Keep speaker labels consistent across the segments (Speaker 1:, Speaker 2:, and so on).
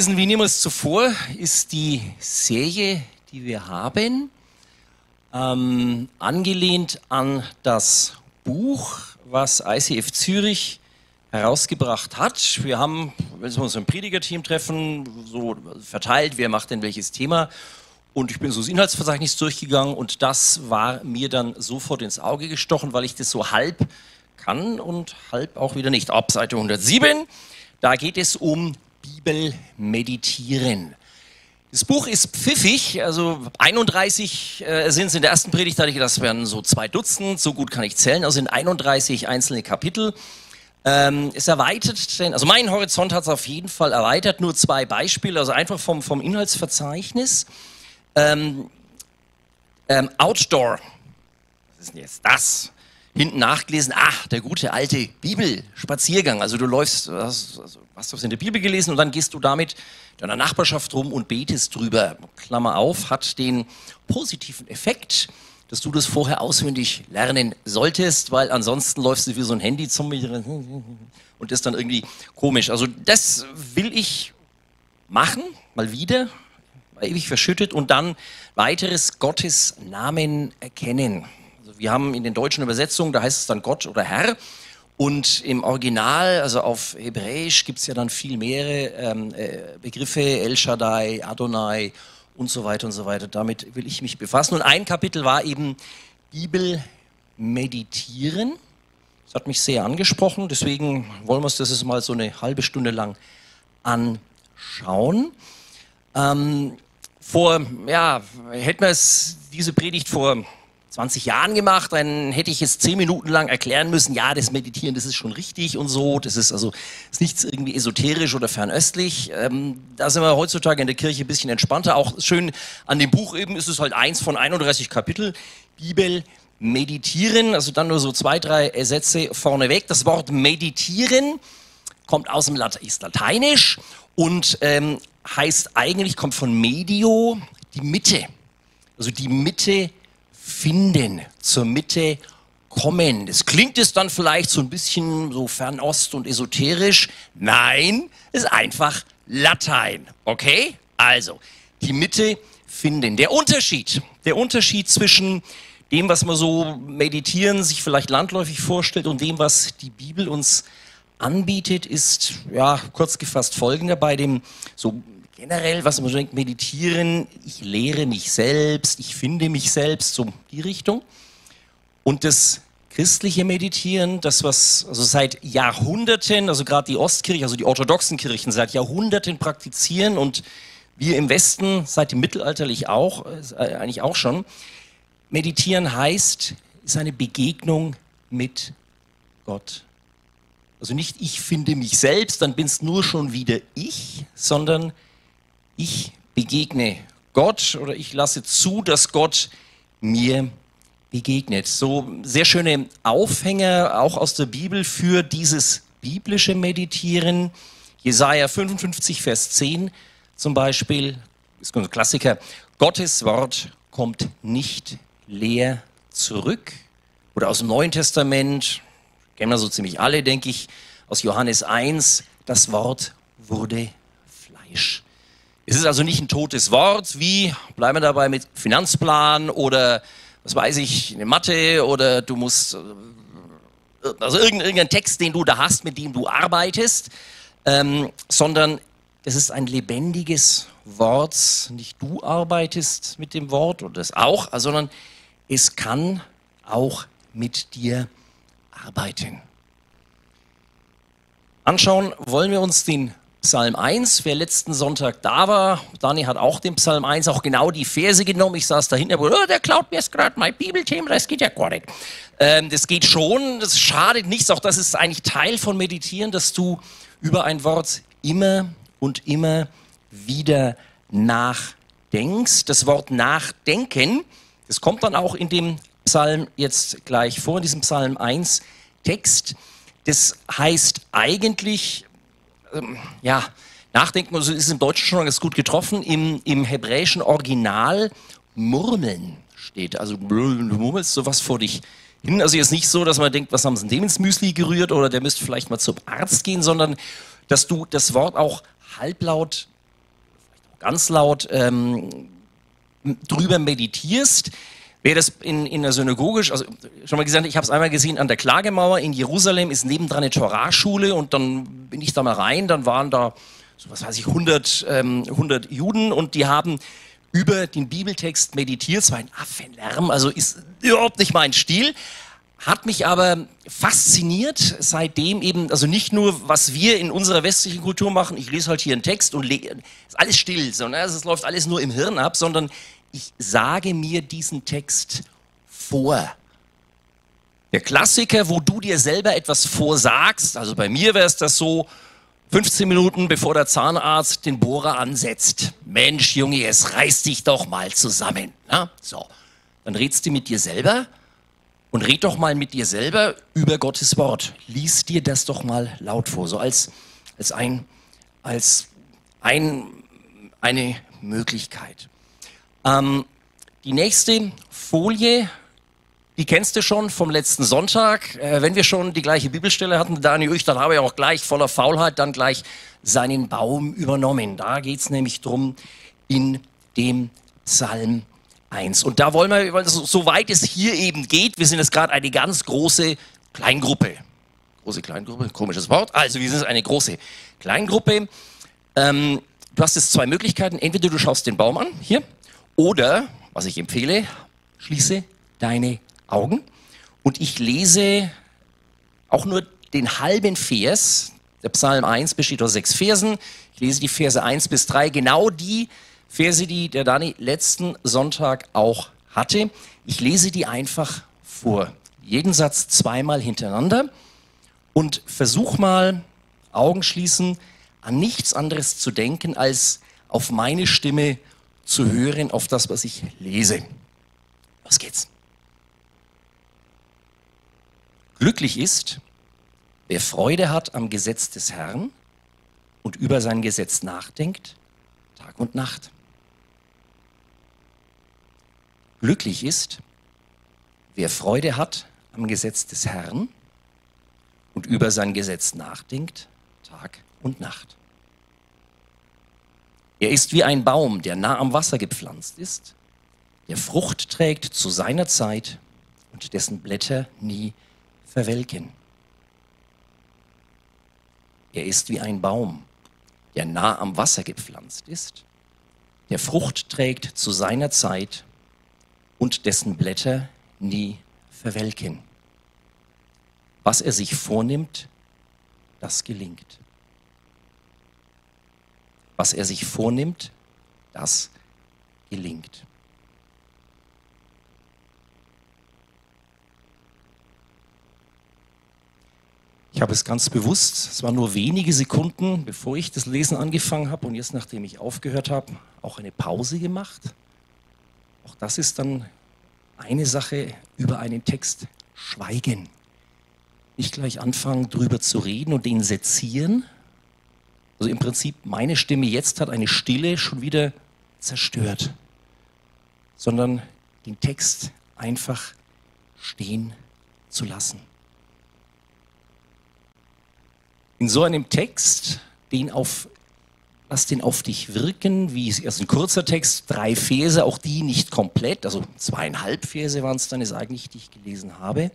Speaker 1: Bibellesen wie niemals zuvor ist die Serie, die wir haben, ähm, angelehnt an das Buch, was ICF Zürich herausgebracht hat. Wir haben, wenn wir uns im Predigerteam treffen, so verteilt, wer macht denn welches Thema. Und ich bin so das Inhaltsverzeichnis durchgegangen und das war mir dann sofort ins Auge gestochen, weil ich das so halb kann und halb auch wieder nicht. Ab Seite 107, da geht es um Bibel meditieren. Das Buch ist pfiffig, also 31 äh, sind es in der ersten Predigt, hatte ich gedacht, das wären so zwei Dutzend, so gut kann ich zählen, also sind 31 einzelne Kapitel. Ähm, es erweitert, den, also mein Horizont hat es auf jeden Fall erweitert, nur zwei Beispiele, also einfach vom, vom Inhaltsverzeichnis. Ähm, ähm, Outdoor, was ist denn jetzt das? Hinten nachgelesen, ach, der gute alte Bibelspaziergang. Also du läufst, hast, also, hast was in der Bibel gelesen und dann gehst du damit deiner Nachbarschaft rum und betest drüber. Klammer auf, hat den positiven Effekt, dass du das vorher auswendig lernen solltest, weil ansonsten läufst du wie so ein Handy zum und ist dann irgendwie komisch. Also das will ich machen, mal wieder, ewig verschüttet und dann weiteres Gottes Namen erkennen wir haben in den deutschen Übersetzungen, da heißt es dann Gott oder Herr. Und im Original, also auf Hebräisch, gibt es ja dann viel mehrere ähm, äh, Begriffe, El Shaddai, Adonai und so weiter und so weiter. Damit will ich mich befassen. Und ein Kapitel war eben Bibel meditieren. Das hat mich sehr angesprochen, deswegen wollen wir uns das jetzt mal so eine halbe Stunde lang anschauen. Ähm, vor, ja, hätten wir es, diese Predigt vor 20 Jahren gemacht, dann hätte ich jetzt zehn Minuten lang erklären müssen, ja, das Meditieren, das ist schon richtig und so, das ist also ist nichts irgendwie esoterisch oder fernöstlich. Ähm, da sind wir heutzutage in der Kirche ein bisschen entspannter. Auch schön an dem Buch eben ist es halt eins von 31 Kapitel, Bibel meditieren, also dann nur so zwei, drei Sätze vorneweg. Das Wort meditieren kommt aus dem Lat ist lateinisch und ähm, heißt eigentlich, kommt von medio, die Mitte. Also die Mitte finden, zur Mitte kommen. Das klingt es dann vielleicht so ein bisschen so Fernost und esoterisch. Nein, ist einfach Latein. Okay? Also, die Mitte finden. Der Unterschied, der Unterschied zwischen dem, was man so meditieren, sich vielleicht landläufig vorstellt und dem, was die Bibel uns anbietet, ist, ja, kurz gefasst folgender. Bei dem so generell, was man denkt, meditieren, ich lehre mich selbst, ich finde mich selbst, so die Richtung. Und das christliche Meditieren, das was also seit Jahrhunderten, also gerade die Ostkirche, also die orthodoxen Kirchen seit Jahrhunderten praktizieren und wir im Westen seit dem Mittelalterlich auch, äh, eigentlich auch schon. Meditieren heißt, ist eine Begegnung mit Gott. Also nicht ich finde mich selbst, dann bin es nur schon wieder ich, sondern ich begegne Gott oder ich lasse zu, dass Gott mir begegnet. So sehr schöne Aufhänger auch aus der Bibel für dieses biblische Meditieren. Jesaja 55, Vers 10 zum Beispiel, ist ein Klassiker. Gottes Wort kommt nicht leer zurück. Oder aus dem Neuen Testament, kennen wir so ziemlich alle, denke ich, aus Johannes 1, das Wort wurde Fleisch. Es ist also nicht ein totes Wort, wie, bleiben wir dabei mit Finanzplan oder, was weiß ich, eine Mathe oder du musst, äh, also irgendein Text, den du da hast, mit dem du arbeitest, ähm, sondern es ist ein lebendiges Wort. Nicht du arbeitest mit dem Wort oder das auch, sondern es kann auch mit dir arbeiten. Anschauen wollen wir uns den Psalm 1, wer letzten Sonntag da war, Dani hat auch den Psalm 1, auch genau die Verse genommen. Ich saß da hinten, oh, der klaut mir jetzt gerade mein Bibelthema, das geht ja gar nicht. Ähm, das geht schon, das schadet nichts, auch das ist eigentlich Teil von Meditieren, dass du über ein Wort immer und immer wieder nachdenkst. Das Wort nachdenken, das kommt dann auch in dem Psalm jetzt gleich vor, in diesem Psalm 1 Text. Das heißt eigentlich, ähm, ja, nachdenken, also ist im Deutschen schon ganz gut getroffen, im, im hebräischen Original murmeln steht. Also du murmelst sowas vor dich hin. Also jetzt nicht so, dass man denkt, was haben sie dem ins Müsli gerührt oder der müsste vielleicht mal zum Arzt gehen, sondern dass du das Wort auch halblaut ganz laut ähm, drüber meditierst. Wer das in, in der Synagoge, also schon mal gesagt, ich habe es einmal gesehen an der Klagemauer in Jerusalem, ist nebendran eine Torahschule und dann bin ich da mal rein, dann waren da, so was weiß ich, 100, ähm, 100 Juden und die haben über den Bibeltext meditiert. Es war ein Affenlärm, also ist überhaupt nicht mein Stil. Hat mich aber fasziniert, seitdem eben, also nicht nur, was wir in unserer westlichen Kultur machen, ich lese halt hier einen Text und ist alles still, sondern also es läuft alles nur im Hirn ab, sondern ich sage mir diesen Text vor. Der Klassiker, wo du dir selber etwas vorsagst, also bei mir wäre es das so, 15 Minuten bevor der Zahnarzt den Bohrer ansetzt. Mensch, Junge, es reißt dich doch mal zusammen. Na? So, dann redst du mit dir selber und red doch mal mit dir selber über Gottes Wort. Lies dir das doch mal laut vor, so als, als, ein, als ein, eine Möglichkeit. Ähm, die nächste Folie, die kennst du schon vom letzten Sonntag. Äh, wenn wir schon die gleiche Bibelstelle hatten, Daniel ich, dann habe ich auch gleich voller Faulheit dann gleich seinen Baum übernommen. Da geht es nämlich drum in dem Psalm 1. Und da wollen wir, soweit es hier eben geht, wir sind jetzt gerade eine ganz große Kleingruppe. Große Kleingruppe, komisches Wort. Also wir sind eine große Kleingruppe. Ähm, du hast jetzt zwei Möglichkeiten. Entweder du schaust den Baum an, hier, oder, was ich empfehle, schließe deine Augen und ich lese auch nur den halben Vers. Der Psalm 1 besteht aus sechs Versen. Ich lese die Verse 1 bis 3, genau die Verse, die der Dani letzten Sonntag auch hatte. Ich lese die einfach vor. Jeden Satz zweimal hintereinander und versuch mal, Augen schließen, an nichts anderes zu denken, als auf meine Stimme zu hören auf das, was ich lese. Los geht's. Glücklich ist, wer Freude hat am Gesetz des Herrn und über sein Gesetz nachdenkt, Tag und Nacht. Glücklich ist, wer Freude hat am Gesetz des Herrn und über sein Gesetz nachdenkt, Tag und Nacht. Er ist wie ein Baum, der nah am Wasser gepflanzt ist, der Frucht trägt zu seiner Zeit und dessen Blätter nie verwelken. Er ist wie ein Baum, der nah am Wasser gepflanzt ist, der Frucht trägt zu seiner Zeit und dessen Blätter nie verwelken. Was er sich vornimmt, das gelingt was er sich vornimmt, das gelingt. Ich habe es ganz bewusst, es waren nur wenige Sekunden, bevor ich das Lesen angefangen habe und jetzt, nachdem ich aufgehört habe, auch eine Pause gemacht. Auch das ist dann eine Sache über einen Text, Schweigen. Nicht gleich anfangen, drüber zu reden und den sezieren, also im Prinzip, meine Stimme jetzt hat eine Stille schon wieder zerstört, sondern den Text einfach stehen zu lassen. In so einem Text, den auf, lass den auf dich wirken, wie es erst ein kurzer Text, drei Verse, auch die nicht komplett, also zweieinhalb Verse waren es dann, ist eigentlich, die ich gelesen habe.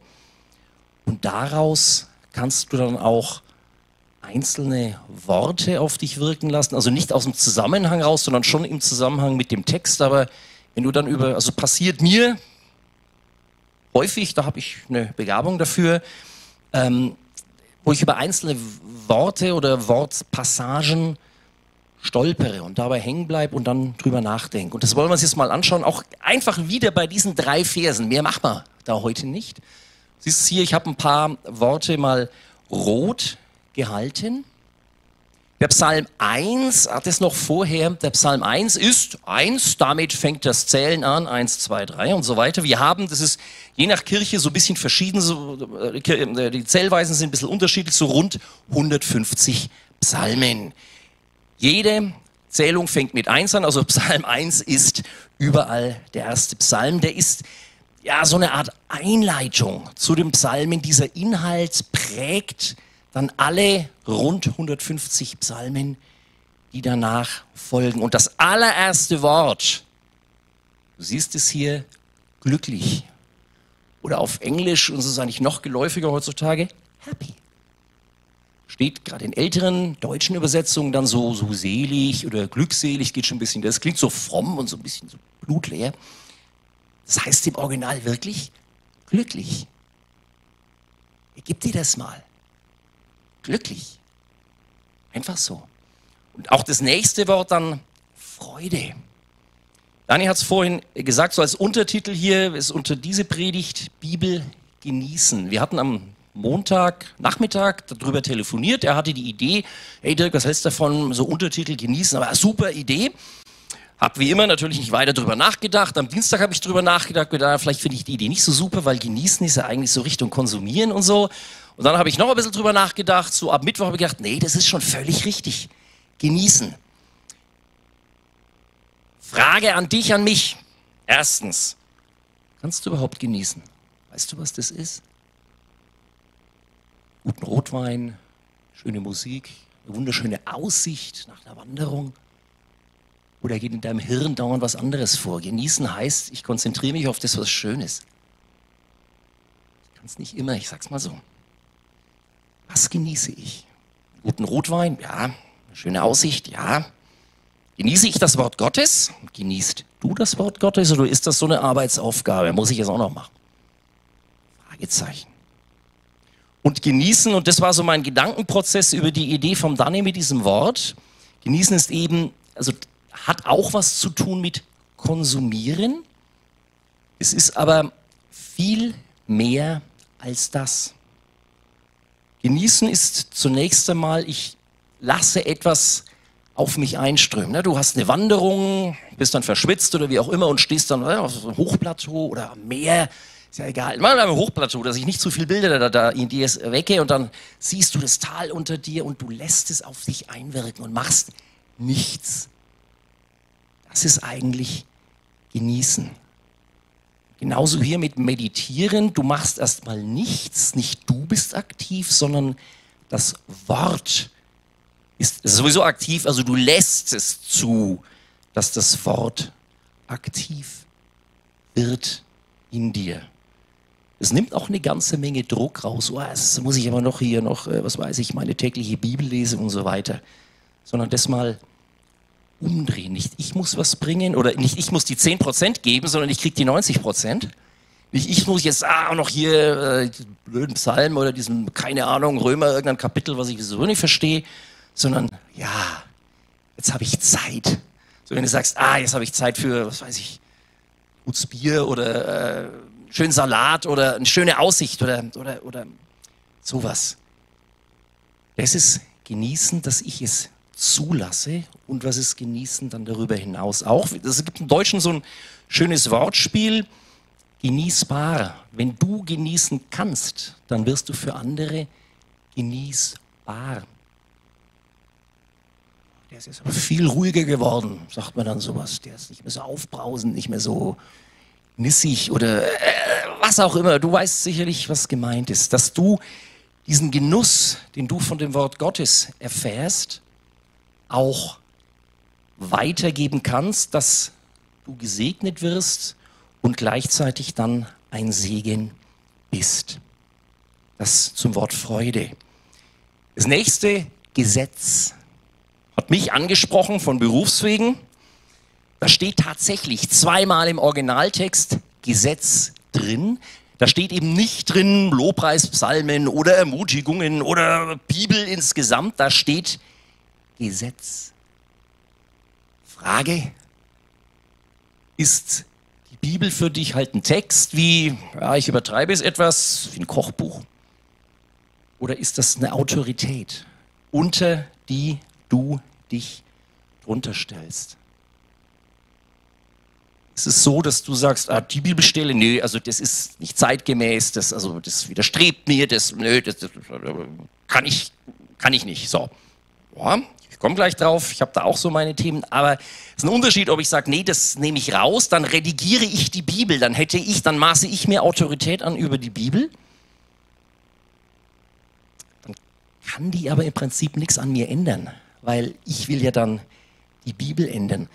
Speaker 1: Und daraus kannst du dann auch einzelne Worte auf dich wirken lassen, also nicht aus dem Zusammenhang raus, sondern schon im Zusammenhang mit dem Text. Aber wenn du dann über, also passiert mir häufig, da habe ich eine Begabung dafür, ähm, wo ich über einzelne Worte oder Wortpassagen stolpere und dabei hängen bleibe und dann drüber nachdenke. Und das wollen wir uns jetzt mal anschauen, auch einfach wieder bei diesen drei Versen. Mehr machen wir da heute nicht. Siehst du hier, ich habe ein paar Worte mal rot gehalten. Der Psalm 1 hat es noch vorher. Der Psalm 1 ist 1, damit fängt das Zählen an, 1, 2, 3 und so weiter. Wir haben, das ist je nach Kirche so ein bisschen verschieden, so, äh, die Zählweisen sind ein bisschen unterschiedlich, so rund 150 Psalmen. Jede Zählung fängt mit 1 an, also Psalm 1 ist überall der erste Psalm. Der ist ja so eine Art Einleitung zu dem Psalmen. Dieser Inhalt prägt dann alle rund 150 Psalmen, die danach folgen. Und das allererste Wort, du siehst es hier, glücklich. Oder auf Englisch, und es ist eigentlich noch geläufiger heutzutage, happy. Steht gerade in älteren deutschen Übersetzungen dann so, so selig oder glückselig, geht schon ein bisschen, das klingt so fromm und so ein bisschen so blutleer. Das heißt im Original wirklich glücklich. Gib dir das mal. Glücklich. Einfach so. Und auch das nächste Wort dann Freude. Dani hat es vorhin gesagt, so als Untertitel hier ist unter diese Predigt Bibel genießen. Wir hatten am Montag, Nachmittag darüber telefoniert. Er hatte die Idee, hey Dirk, was hältst du davon, so Untertitel genießen? Aber super Idee. Hab wie immer natürlich nicht weiter darüber nachgedacht. Am Dienstag habe ich darüber nachgedacht, gedacht, vielleicht finde ich die Idee nicht so super, weil genießen ist ja eigentlich so Richtung konsumieren und so. Und dann habe ich noch ein bisschen drüber nachgedacht. So ab Mittwoch habe ich gedacht, nee, das ist schon völlig richtig. Genießen. Frage an dich, an mich. Erstens, kannst du überhaupt genießen? Weißt du, was das ist? Guten Rotwein, schöne Musik, eine wunderschöne Aussicht nach der Wanderung. Oder geht in deinem Hirn dauernd was anderes vor? Genießen heißt, ich konzentriere mich auf das, was schön ist. Ich kann es nicht immer, ich sag's mal so. Was genieße ich? Guten Rotwein? Ja. Schöne Aussicht? Ja. Genieße ich das Wort Gottes? Genießt du das Wort Gottes oder ist das so eine Arbeitsaufgabe? Muss ich es auch noch machen? Fragezeichen. Und genießen, und das war so mein Gedankenprozess über die Idee vom Danny mit diesem Wort. Genießen ist eben, also hat auch was zu tun mit konsumieren. Es ist aber viel mehr als das. Genießen ist zunächst einmal, ich lasse etwas auf mich einströmen. Ne? Du hast eine Wanderung, bist dann verschwitzt oder wie auch immer und stehst dann auf einem Hochplateau oder am Meer. Ist ja egal. Mal beim Hochplateau, dass ich nicht zu viel Bilder da, da in dir wecke und dann siehst du das Tal unter dir und du lässt es auf dich einwirken und machst nichts. Das ist eigentlich genießen. Genauso hier mit Meditieren. Du machst erstmal nichts, nicht du bist aktiv, sondern das Wort ist sowieso aktiv. Also du lässt es zu, dass das Wort aktiv wird in dir. Es nimmt auch eine ganze Menge Druck raus. Oh, jetzt muss ich aber noch hier noch, äh, was weiß ich, meine tägliche Bibel lesen und so weiter. Sondern das mal umdrehen. Nicht ich muss was bringen oder nicht ich muss die 10% geben, sondern ich kriege die 90%. Nicht ich muss jetzt ah, noch hier äh, blöden Psalm oder diesem, keine Ahnung, Römer, irgendein Kapitel, was ich sowieso nicht verstehe, sondern ja, jetzt habe ich Zeit. So wenn du sagst, ah, jetzt habe ich Zeit für, was weiß ich, gutes Bier oder äh, schönen Salat oder eine schöne Aussicht oder, oder, oder sowas. Das ist genießen, dass ich es zulasse und was es genießen dann darüber hinaus auch. Es gibt im Deutschen so ein schönes Wortspiel, genießbar. Wenn du genießen kannst, dann wirst du für andere genießbar. Der ist jetzt aber viel ruhiger geworden, sagt man dann sowas. Der ist nicht mehr so aufbrausend, nicht mehr so nissig oder äh, was auch immer. Du weißt sicherlich, was gemeint ist. Dass du diesen Genuss, den du von dem Wort Gottes erfährst, auch weitergeben kannst, dass du gesegnet wirst und gleichzeitig dann ein Segen bist. Das zum Wort Freude. Das nächste Gesetz hat mich angesprochen von Berufswegen. Da steht tatsächlich zweimal im Originaltext Gesetz drin. Da steht eben nicht drin Lobpreispsalmen oder Ermutigungen oder Bibel insgesamt. Da steht Gesetz. Frage, ist die Bibel für dich halt ein Text wie, ja, ich übertreibe es etwas, wie ein Kochbuch? Oder ist das eine Autorität, unter die du dich drunter stellst? Ist es so, dass du sagst, ah, die Bibelstelle, nee, also das ist nicht zeitgemäß, das, also das widerstrebt mir, das, nö, das, das kann, ich, kann ich nicht. So. Ja, ich komme gleich drauf, ich habe da auch so meine Themen, aber es ist ein Unterschied, ob ich sage, nee, das nehme ich raus, dann redigiere ich die Bibel, dann hätte ich, dann maße ich mir Autorität an über die Bibel. Dann kann die aber im Prinzip nichts an mir ändern, weil ich will ja dann die Bibel ändern.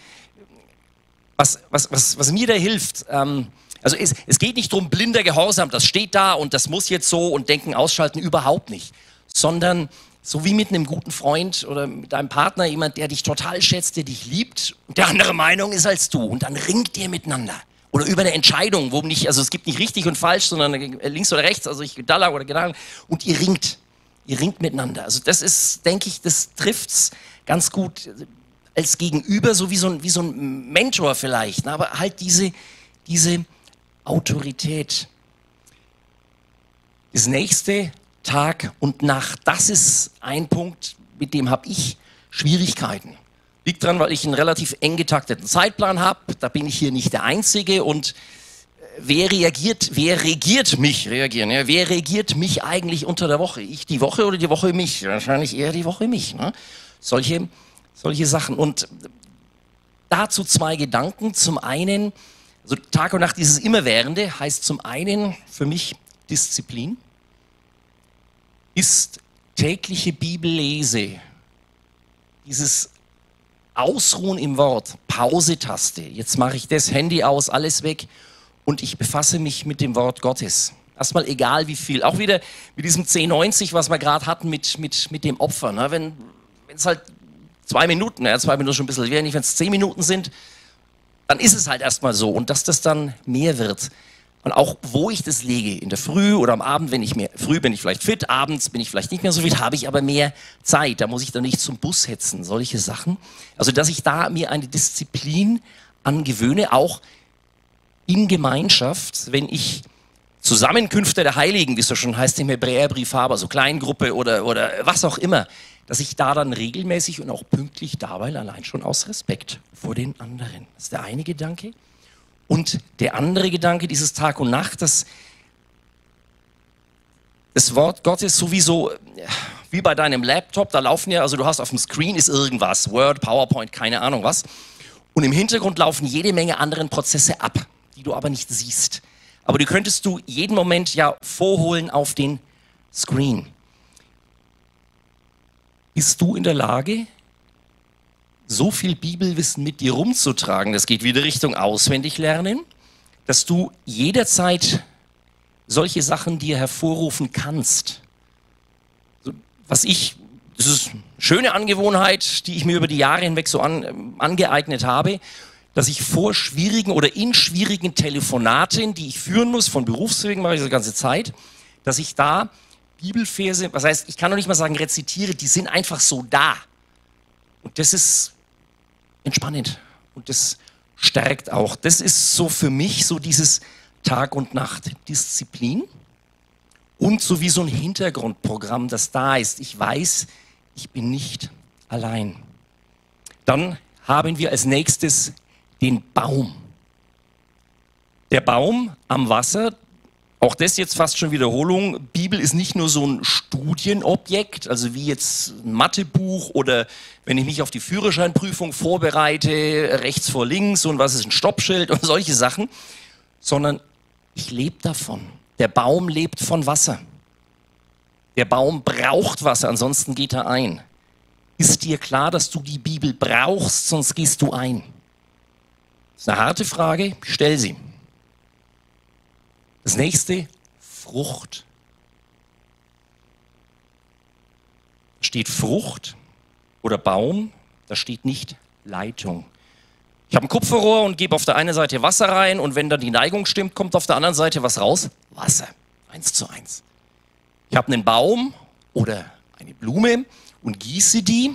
Speaker 1: Was, was, was, was mir da hilft, ähm, also es, es geht nicht darum, blinder Gehorsam, das steht da und das muss jetzt so und denken, ausschalten, überhaupt nicht, sondern so wie mit einem guten Freund oder mit einem Partner, jemand, der dich total schätzt, der dich liebt und der andere Meinung ist als du und dann ringt ihr miteinander. Oder über eine Entscheidung, wo nicht, also es gibt nicht richtig und falsch, sondern links oder rechts, also ich da lang oder genau und ihr ringt. Ihr ringt miteinander. Also das ist, denke ich, das trifft's ganz gut als Gegenüber, so wie so ein, wie so ein Mentor vielleicht, ne? aber halt diese, diese Autorität. Das nächste Tag und Nacht, das ist ein Punkt, mit dem habe ich Schwierigkeiten. Liegt daran, weil ich einen relativ eng getakteten Zeitplan habe. Da bin ich hier nicht der Einzige. Und äh, wer reagiert, wer regiert mich? Reagieren, ja? Wer regiert mich eigentlich unter der Woche? Ich die Woche oder die Woche mich? Wahrscheinlich eher die Woche mich. Ne? Solche, solche Sachen. Und dazu zwei Gedanken. Zum einen, also Tag und Nacht dieses Immerwährende heißt zum einen für mich Disziplin. Ist tägliche Bibellese, dieses Ausruhen im Wort, Pause-Taste. Jetzt mache ich das Handy aus, alles weg und ich befasse mich mit dem Wort Gottes. Erstmal egal wie viel. Auch wieder mit diesem 1090, was wir gerade hatten mit, mit, mit dem Opfer. Ne? Wenn es halt zwei Minuten, ja, zwei Minuten schon ein bisschen wenig, wenn es zehn Minuten sind, dann ist es halt erstmal so. Und dass das dann mehr wird, und auch wo ich das lege, in der Früh oder am Abend, wenn ich mehr, früh bin ich vielleicht fit, abends bin ich vielleicht nicht mehr so fit, habe ich aber mehr Zeit. Da muss ich dann nicht zum Bus hetzen, solche Sachen. Also, dass ich da mir eine Disziplin angewöhne, auch in Gemeinschaft, wenn ich Zusammenkünfte der Heiligen, wie es so schon heißt im Hebräerbrief habe, also Kleingruppe oder, oder was auch immer, dass ich da dann regelmäßig und auch pünktlich dabei, allein schon aus Respekt vor den anderen. Das ist der eine Gedanke. Und der andere Gedanke, dieses Tag und Nacht, das, das Wort Gottes sowieso, wie bei deinem Laptop, da laufen ja, also du hast auf dem Screen ist irgendwas, Word, PowerPoint, keine Ahnung was. Und im Hintergrund laufen jede Menge anderen Prozesse ab, die du aber nicht siehst. Aber die könntest du jeden Moment ja vorholen auf den Screen. Bist du in der Lage, so viel Bibelwissen mit dir rumzutragen, das geht wieder Richtung auswendig lernen, dass du jederzeit solche Sachen dir hervorrufen kannst. Was ich, das ist eine schöne Angewohnheit, die ich mir über die Jahre hinweg so an, angeeignet habe, dass ich vor schwierigen oder in schwierigen Telefonaten, die ich führen muss, von Berufswegen mache ich das ganze Zeit, dass ich da Bibelverse, was heißt, ich kann noch nicht mal sagen rezitiere, die sind einfach so da. Und das ist entspannend und das stärkt auch. Das ist so für mich so dieses Tag und Nacht Disziplin und so wie so ein Hintergrundprogramm, das da ist. Ich weiß, ich bin nicht allein. Dann haben wir als nächstes den Baum. Der Baum am Wasser, auch das jetzt fast schon Wiederholung. Bibel ist nicht nur so ein Studienobjekt, also wie jetzt ein Mathebuch oder wenn ich mich auf die Führerscheinprüfung vorbereite, rechts vor links und was ist ein Stoppschild und solche Sachen, sondern ich lebe davon. Der Baum lebt von Wasser. Der Baum braucht Wasser, ansonsten geht er ein. Ist dir klar, dass du die Bibel brauchst, sonst gehst du ein? Das ist eine harte Frage, stell sie. Das nächste, Frucht. Da steht Frucht oder Baum, da steht nicht Leitung. Ich habe ein Kupferrohr und gebe auf der einen Seite Wasser rein und wenn dann die Neigung stimmt, kommt auf der anderen Seite was raus? Wasser. Eins zu eins. Ich habe einen Baum oder eine Blume und gieße die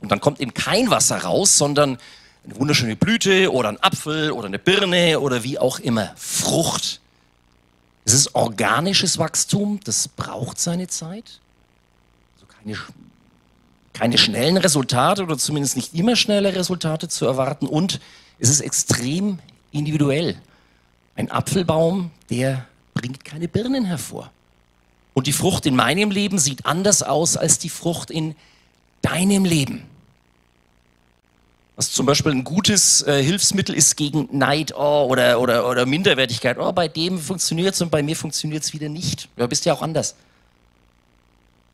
Speaker 1: und dann kommt eben kein Wasser raus, sondern eine wunderschöne Blüte oder ein Apfel oder eine Birne oder wie auch immer. Frucht. Es ist organisches Wachstum, das braucht seine Zeit. Also keine, keine schnellen Resultate oder zumindest nicht immer schnelle Resultate zu erwarten. Und es ist extrem individuell. Ein Apfelbaum, der bringt keine Birnen hervor. Und die Frucht in meinem Leben sieht anders aus als die Frucht in deinem Leben was zum Beispiel ein gutes äh, Hilfsmittel ist gegen Neid oh, oder, oder, oder Minderwertigkeit. Oh, bei dem funktioniert es und bei mir funktioniert es wieder nicht. Du bist ja auch anders.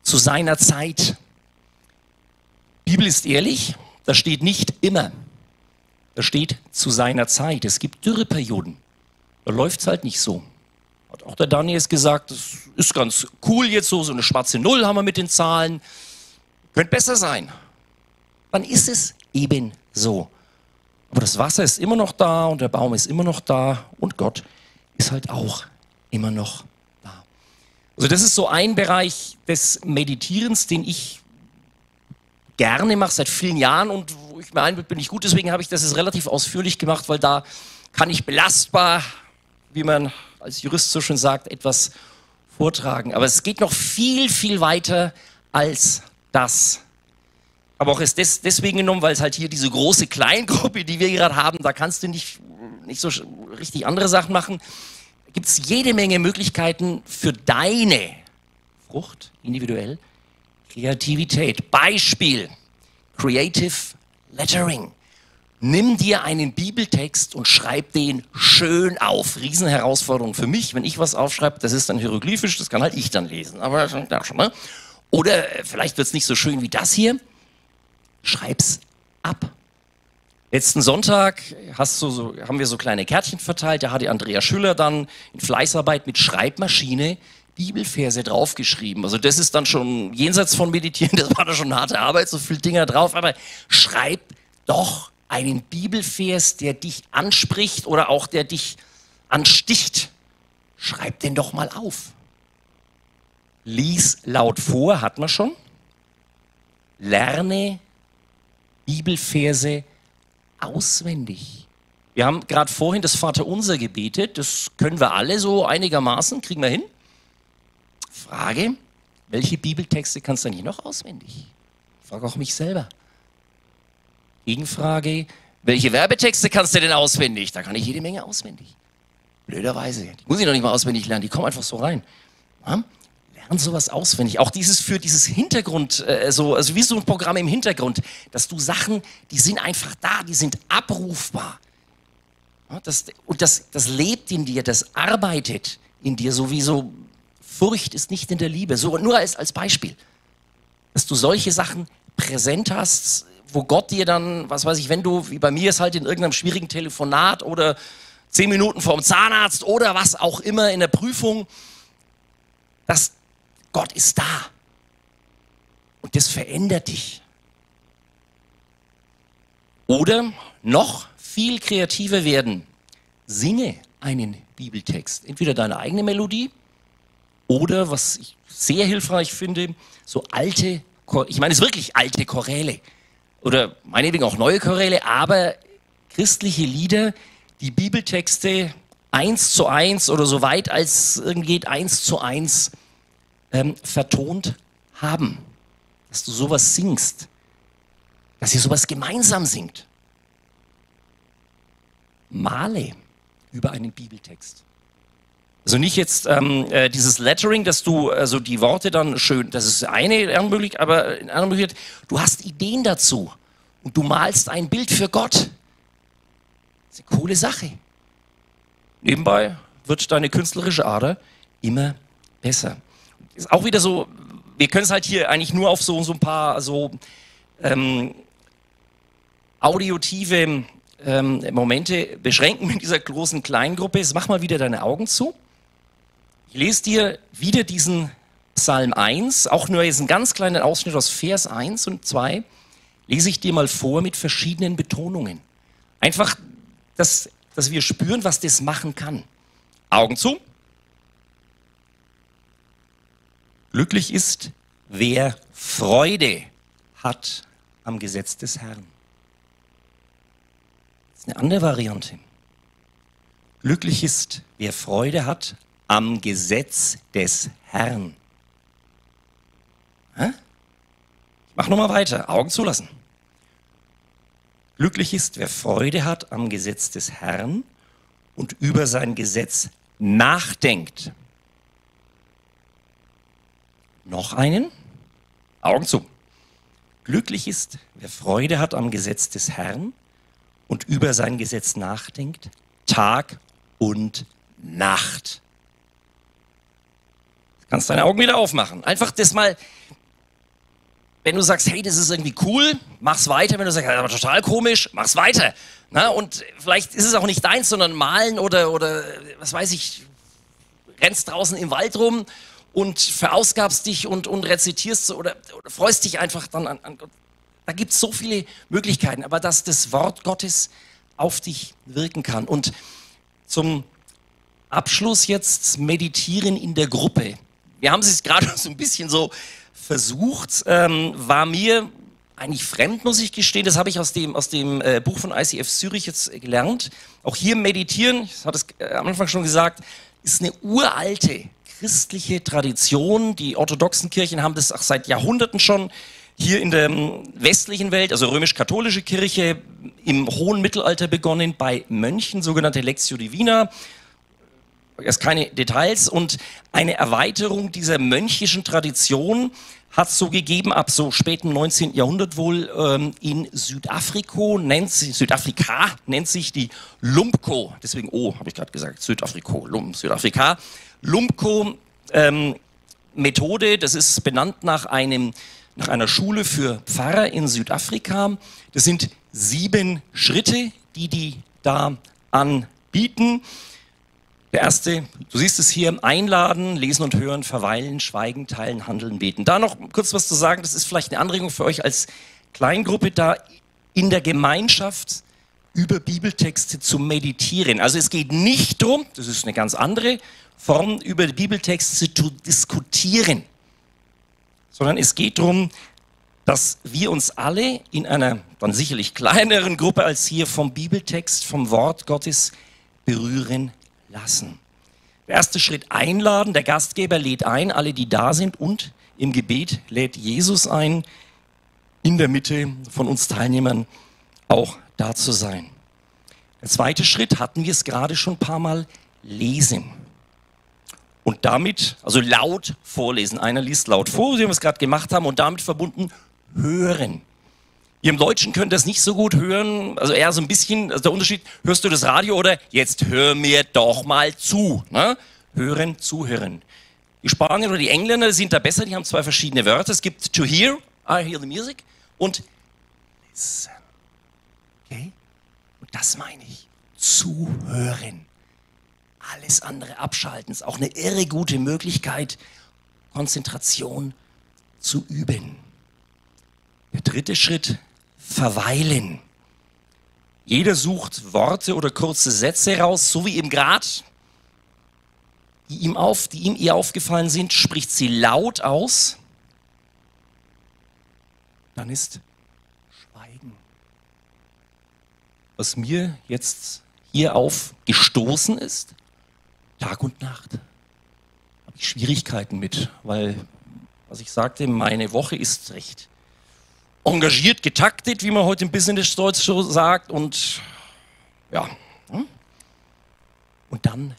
Speaker 1: Zu seiner Zeit. Bibel ist ehrlich, da steht nicht immer. Da steht zu seiner Zeit. Es gibt Dürreperioden. Da läuft es halt nicht so. Hat auch der Daniel es gesagt, das ist ganz cool jetzt so, so eine schwarze Null haben wir mit den Zahlen. Könnte besser sein. Dann ist es eben so. Aber das Wasser ist immer noch da und der Baum ist immer noch da und Gott ist halt auch immer noch da. Also das ist so ein Bereich des Meditierens, den ich gerne mache seit vielen Jahren und wo ich mir einbilde, bin ich gut. Deswegen habe ich das jetzt relativ ausführlich gemacht, weil da kann ich belastbar, wie man als Jurist so schön sagt, etwas vortragen. Aber es geht noch viel, viel weiter als das. Aber auch ist des, deswegen genommen, weil es halt hier diese große Kleingruppe, die wir gerade haben, da kannst du nicht, nicht so richtig andere Sachen machen. Gibt es jede Menge Möglichkeiten für deine Frucht, individuell, Kreativität. Beispiel, Creative Lettering. Nimm dir einen Bibeltext und schreib den schön auf. Riesenherausforderung für mich, wenn ich was aufschreibe, das ist dann hieroglyphisch, das kann halt ich dann lesen. Aber schon mal. Oder vielleicht wird es nicht so schön wie das hier schreib's ab. Letzten Sonntag du so, haben wir so kleine Kärtchen verteilt. Da hat die Andrea Schüller dann in Fleißarbeit mit Schreibmaschine Bibelverse draufgeschrieben. Also das ist dann schon jenseits von Meditieren, das war da schon harte Arbeit, so viele Dinger drauf. Aber schreib doch einen Bibelvers, der dich anspricht oder auch der dich ansticht. Schreib den doch mal auf. Lies laut vor, hat man schon. Lerne Bibelverse auswendig. Wir haben gerade vorhin das Vaterunser gebetet, das können wir alle so einigermaßen, kriegen wir hin. Frage, welche Bibeltexte kannst du nicht noch auswendig? Frage auch mich selber. Gegenfrage, welche Werbetexte kannst du denn auswendig? Da kann ich jede Menge auswendig. Blöderweise, die muss ich noch nicht mal auswendig lernen, die kommen einfach so rein. Ja? Und sowas auswendig. Auch dieses für dieses Hintergrund, äh, so, also wie so ein Programm im Hintergrund, dass du Sachen, die sind einfach da, die sind abrufbar. Ja, das, und das, das lebt in dir, das arbeitet in dir, sowieso. Furcht ist nicht in der Liebe. So, nur als, als Beispiel. Dass du solche Sachen präsent hast, wo Gott dir dann, was weiß ich, wenn du, wie bei mir ist halt in irgendeinem schwierigen Telefonat oder zehn Minuten vorm Zahnarzt oder was auch immer in der Prüfung, dass Gott ist da. Und das verändert dich. Oder noch viel kreativer werden. Singe einen Bibeltext. Entweder deine eigene Melodie oder, was ich sehr hilfreich finde, so alte, ich meine es wirklich alte Choräle. Oder meinetwegen auch neue Choräle, aber christliche Lieder, die Bibeltexte eins zu eins oder so weit als irgendwie geht eins zu eins ähm, vertont haben. Dass du sowas singst. Dass ihr sowas gemeinsam singt. Male über einen Bibeltext. Also nicht jetzt ähm, äh, dieses Lettering, dass du also die Worte dann schön, das ist eine Möglichkeit, aber eine andere Möglichkeit, du hast Ideen dazu und du malst ein Bild für Gott. Das ist eine coole Sache. Nebenbei wird deine künstlerische Ader immer besser ist auch wieder so, wir können es halt hier eigentlich nur auf so, so ein paar so ähm, audiotive ähm, Momente beschränken mit dieser großen Kleingruppe. Jetzt mach mal wieder deine Augen zu. Ich lese dir wieder diesen Psalm 1, auch nur jetzt einen ganz kleinen Ausschnitt aus Vers 1 und 2, lese ich dir mal vor mit verschiedenen Betonungen. Einfach, dass, dass wir spüren, was das machen kann. Augen zu. Glücklich ist, wer Freude hat am Gesetz des Herrn. Das ist eine andere Variante. Glücklich ist, wer Freude hat am Gesetz des Herrn. Ich mache nochmal weiter. Augen zulassen. Glücklich ist, wer Freude hat am Gesetz des Herrn und über sein Gesetz nachdenkt. Noch einen. Augen zu. Glücklich ist, wer Freude hat am Gesetz des Herrn und über sein Gesetz nachdenkt, Tag und Nacht. Du kannst deine Augen wieder aufmachen. Einfach das mal, wenn du sagst, hey, das ist irgendwie cool, mach's weiter. Wenn du sagst, aber total komisch, mach's weiter. Na, und vielleicht ist es auch nicht deins, sondern malen oder, oder was weiß ich, rennst draußen im Wald rum und verausgabst dich und, und rezitierst oder, oder freust dich einfach dann an, an Gott. Da gibt es so viele Möglichkeiten, aber dass das Wort Gottes auf dich wirken kann. Und zum Abschluss jetzt meditieren in der Gruppe. Wir haben es gerade so ein bisschen so versucht, ähm, war mir eigentlich fremd, muss ich gestehen. Das habe ich aus dem, aus dem äh, Buch von ICF Zürich jetzt gelernt. Auch hier meditieren, ich hatte es äh, am Anfang schon gesagt, ist eine uralte christliche Tradition. Die orthodoxen Kirchen haben das auch seit Jahrhunderten schon. Hier in der ähm, westlichen Welt, also römisch-katholische Kirche, im hohen Mittelalter begonnen bei Mönchen, sogenannte Lectio Divina. Erst keine Details und eine Erweiterung dieser mönchischen Tradition hat so gegeben, ab so späten 19. Jahrhundert wohl ähm, in Südafrika, nennt sich, Südafrika nennt sich die Lumpko, deswegen O, habe ich gerade gesagt, Südafrika, Lum, Südafrika. Lumpko ähm, Methode, das ist benannt nach einem nach einer Schule für Pfarrer in Südafrika. Das sind sieben Schritte, die die da anbieten. Der erste, du siehst es hier, einladen, lesen und hören, verweilen, schweigen, teilen, handeln, beten. Da noch kurz was zu sagen, das ist vielleicht eine Anregung für euch als Kleingruppe, da in der Gemeinschaft über Bibeltexte zu meditieren. Also es geht nicht darum, das ist eine ganz andere Form, über Bibeltexte zu diskutieren, sondern es geht darum, dass wir uns alle in einer dann sicherlich kleineren Gruppe als hier vom Bibeltext, vom Wort Gottes berühren lassen. Der erste Schritt einladen. Der Gastgeber lädt ein, alle, die da sind und im Gebet lädt Jesus ein, in der Mitte von uns Teilnehmern auch da zu sein. Der zweite Schritt hatten wir es gerade schon ein paar Mal lesen. Und damit, also laut vorlesen. Einer liest laut vor, wie wir es gerade gemacht haben, und damit verbunden hören. Ihr im Deutschen könnt das nicht so gut hören, also eher so ein bisschen, also der Unterschied, hörst du das Radio oder jetzt hör mir doch mal zu. Ne? Hören, zuhören. Die Spanier oder die Engländer sind da besser, die haben zwei verschiedene Wörter. Es gibt to hear, I hear the music, und listen. Das meine ich. Zuhören. Alles andere abschalten ist auch eine irre gute Möglichkeit, Konzentration zu üben. Der dritte Schritt, verweilen. Jeder sucht Worte oder kurze Sätze raus, so wie im Grad, die ihm, auf, die ihm ihr aufgefallen sind, spricht sie laut aus. Dann ist Schweigen. Was mir jetzt hier aufgestoßen ist, Tag und Nacht, habe ich Schwierigkeiten mit, weil, was ich sagte, meine Woche ist recht engagiert getaktet, wie man heute im Business Deutsch so sagt. Und ja. Hm? Und dann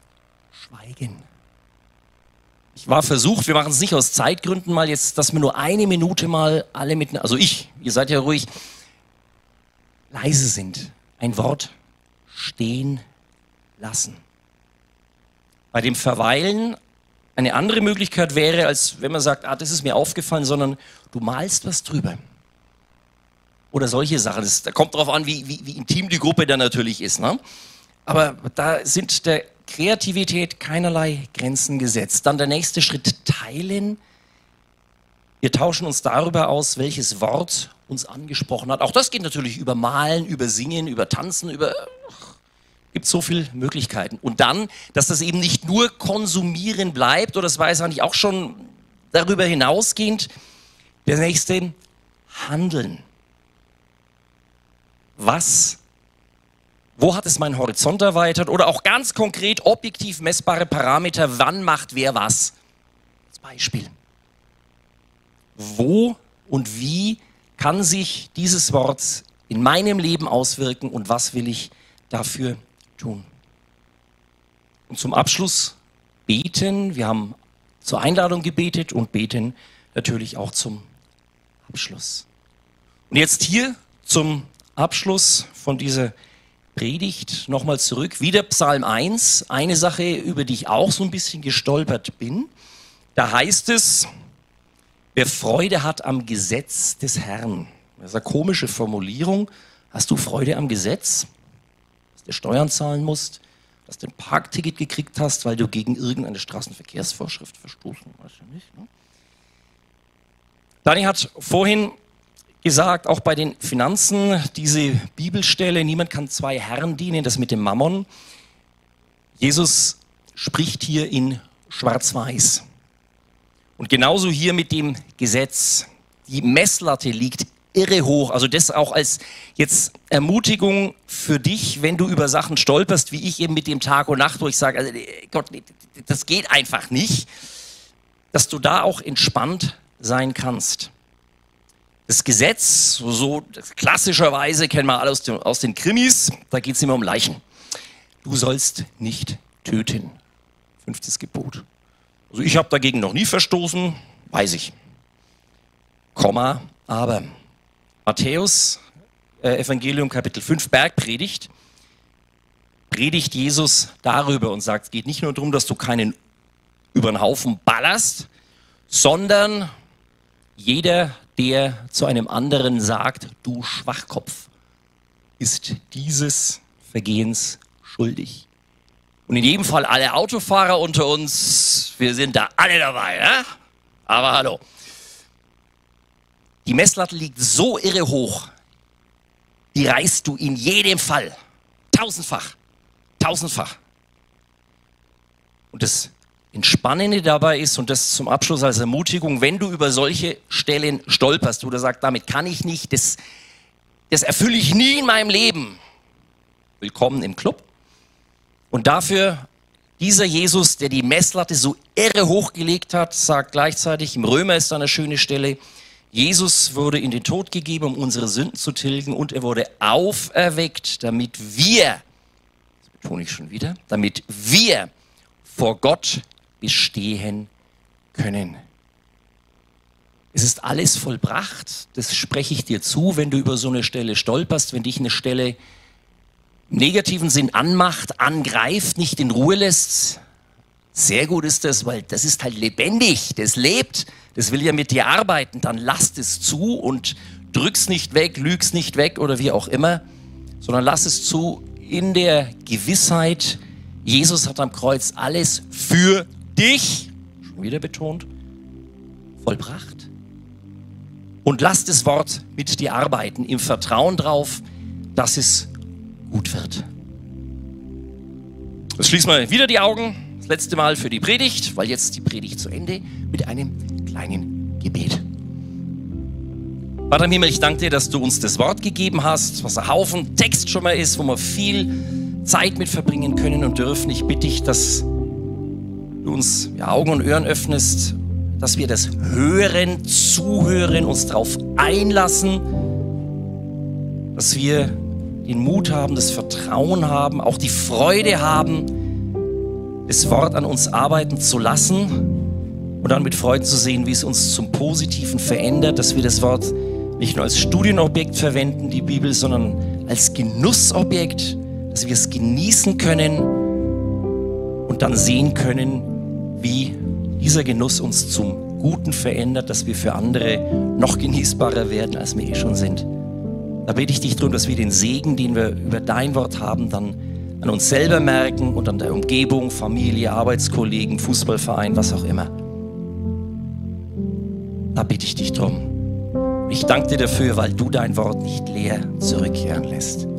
Speaker 1: schweigen. Ich war versucht, wir machen es nicht aus Zeitgründen mal jetzt, dass wir nur eine Minute mal alle mit, also ich, ihr seid ja ruhig, leise sind. Ein Wort stehen lassen. Bei dem Verweilen eine andere Möglichkeit wäre, als wenn man sagt, ah, das ist mir aufgefallen, sondern du malst was drüber oder solche Sachen. Das, da kommt darauf an, wie, wie, wie, intim die Gruppe dann natürlich ist. Ne? Aber da sind der Kreativität keinerlei Grenzen gesetzt. Dann der nächste Schritt, teilen. Wir tauschen uns darüber aus, welches Wort uns angesprochen hat. Auch das geht natürlich über Malen, über Singen, über Tanzen, über... Gibt so viele Möglichkeiten. Und dann, dass das eben nicht nur konsumieren bleibt, oder das war es eigentlich auch schon darüber hinausgehend, der nächste, handeln was, wo hat es meinen Horizont erweitert oder auch ganz konkret objektiv messbare Parameter, wann macht wer was. Als Beispiel. Wo und wie kann sich dieses Wort in meinem Leben auswirken und was will ich dafür tun? Und zum Abschluss beten. Wir haben zur Einladung gebetet und beten natürlich auch zum Abschluss. Und jetzt hier zum Abschluss von dieser Predigt nochmal zurück. Wieder Psalm 1, eine Sache, über die ich auch so ein bisschen gestolpert bin. Da heißt es, Wer Freude hat am Gesetz des Herrn. Das ist eine komische Formulierung. Hast du Freude am Gesetz? Dass du Steuern zahlen musst? Dass du ein Parkticket gekriegt hast, weil du gegen irgendeine Straßenverkehrsvorschrift verstoßen hast? Nicht, ne? Dani hat vorhin gesagt, auch bei den Finanzen, diese Bibelstelle, niemand kann zwei Herren dienen, das mit dem Mammon. Jesus spricht hier in Schwarz-Weiß. Und genauso hier mit dem Gesetz. Die Messlatte liegt irre hoch. Also das auch als jetzt Ermutigung für dich, wenn du über Sachen stolperst, wie ich eben mit dem Tag und Nacht, wo ich sage, also Gott, das geht einfach nicht, dass du da auch entspannt sein kannst. Das Gesetz, so klassischerweise kennen wir alle aus, den, aus den Krimis, da geht es immer um Leichen. Du sollst nicht töten. Fünftes Gebot. Also ich habe dagegen noch nie verstoßen, weiß ich. Komma, aber. Matthäus, äh, Evangelium Kapitel 5, Bergpredigt, predigt Jesus darüber und sagt, es geht nicht nur darum, dass du keinen über den Haufen ballerst, sondern jeder, der zu einem anderen sagt, du Schwachkopf, ist dieses Vergehens schuldig. Und in jedem Fall alle Autofahrer unter uns, wir sind da alle dabei. Ne? Aber hallo. Die Messlatte liegt so irre hoch, die reißt du in jedem Fall. Tausendfach. Tausendfach. Und das Entspannende dabei ist, und das zum Abschluss als Ermutigung, wenn du über solche Stellen stolperst, du sagst, damit kann ich nicht, das, das erfülle ich nie in meinem Leben. Willkommen im Club. Und dafür dieser Jesus, der die Messlatte so irre hochgelegt hat, sagt gleichzeitig, im Römer ist da eine schöne Stelle, Jesus wurde in den Tod gegeben, um unsere Sünden zu tilgen und er wurde auferweckt, damit wir, das betone ich schon wieder, damit wir vor Gott bestehen können. Es ist alles vollbracht, das spreche ich dir zu, wenn du über so eine Stelle stolperst, wenn dich eine Stelle negativen Sinn anmacht, angreift, nicht in Ruhe lässt. Sehr gut ist das, weil das ist halt lebendig, das lebt, das will ja mit dir arbeiten, dann lass es zu und drück's nicht weg, lüg's nicht weg oder wie auch immer, sondern lass es zu in der Gewissheit, Jesus hat am Kreuz alles für dich, schon wieder betont, vollbracht. Und lass das Wort mit dir arbeiten, im Vertrauen drauf, dass es gut wird. Jetzt schließen wir wieder die Augen, das letzte Mal für die Predigt, weil jetzt die Predigt zu Ende mit einem kleinen Gebet. Vater im Himmel, ich danke dir, dass du uns das Wort gegeben hast, was ein Haufen Text schon mal ist, wo wir viel Zeit mit verbringen können und dürfen. Ich bitte dich, dass du uns ja, Augen und Ohren öffnest, dass wir das Hören, Zuhören, uns darauf einlassen, dass wir den Mut haben, das Vertrauen haben, auch die Freude haben, das Wort an uns arbeiten zu lassen und dann mit Freude zu sehen, wie es uns zum Positiven verändert, dass wir das Wort nicht nur als Studienobjekt verwenden, die Bibel, sondern als Genussobjekt, dass wir es genießen können und dann sehen können, wie dieser Genuss uns zum Guten verändert, dass wir für andere noch genießbarer werden, als wir eh schon sind. Da bitte ich dich darum, dass wir den Segen, den wir über dein Wort haben, dann an uns selber merken und an der Umgebung, Familie, Arbeitskollegen, Fußballverein, was auch immer. Da bitte ich dich drum. Ich danke dir dafür, weil du dein Wort nicht leer zurückkehren lässt.